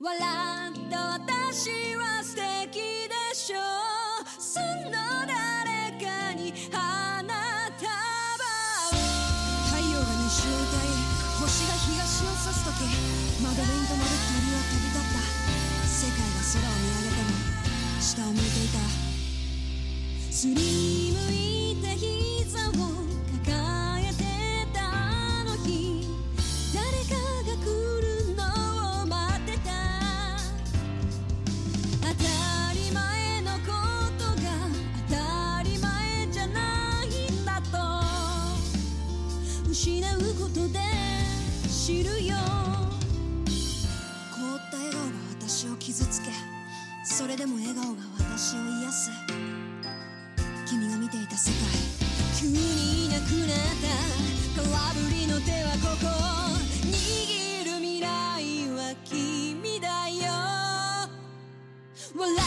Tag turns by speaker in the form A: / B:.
A: 笑った。私は素敵でしょうその誰かに花束を太陽が西を歌い星が東を指す時マドレンとなる鳥は飛び立った。世界が空を見上げても下を向いていた。失うことで知るよ凍った笑顔が私を傷つけ。それでも笑顔が私を癒す。君が見ていた世界。急にいなくなった。空振りの手はここ。握る未来は君だよ。笑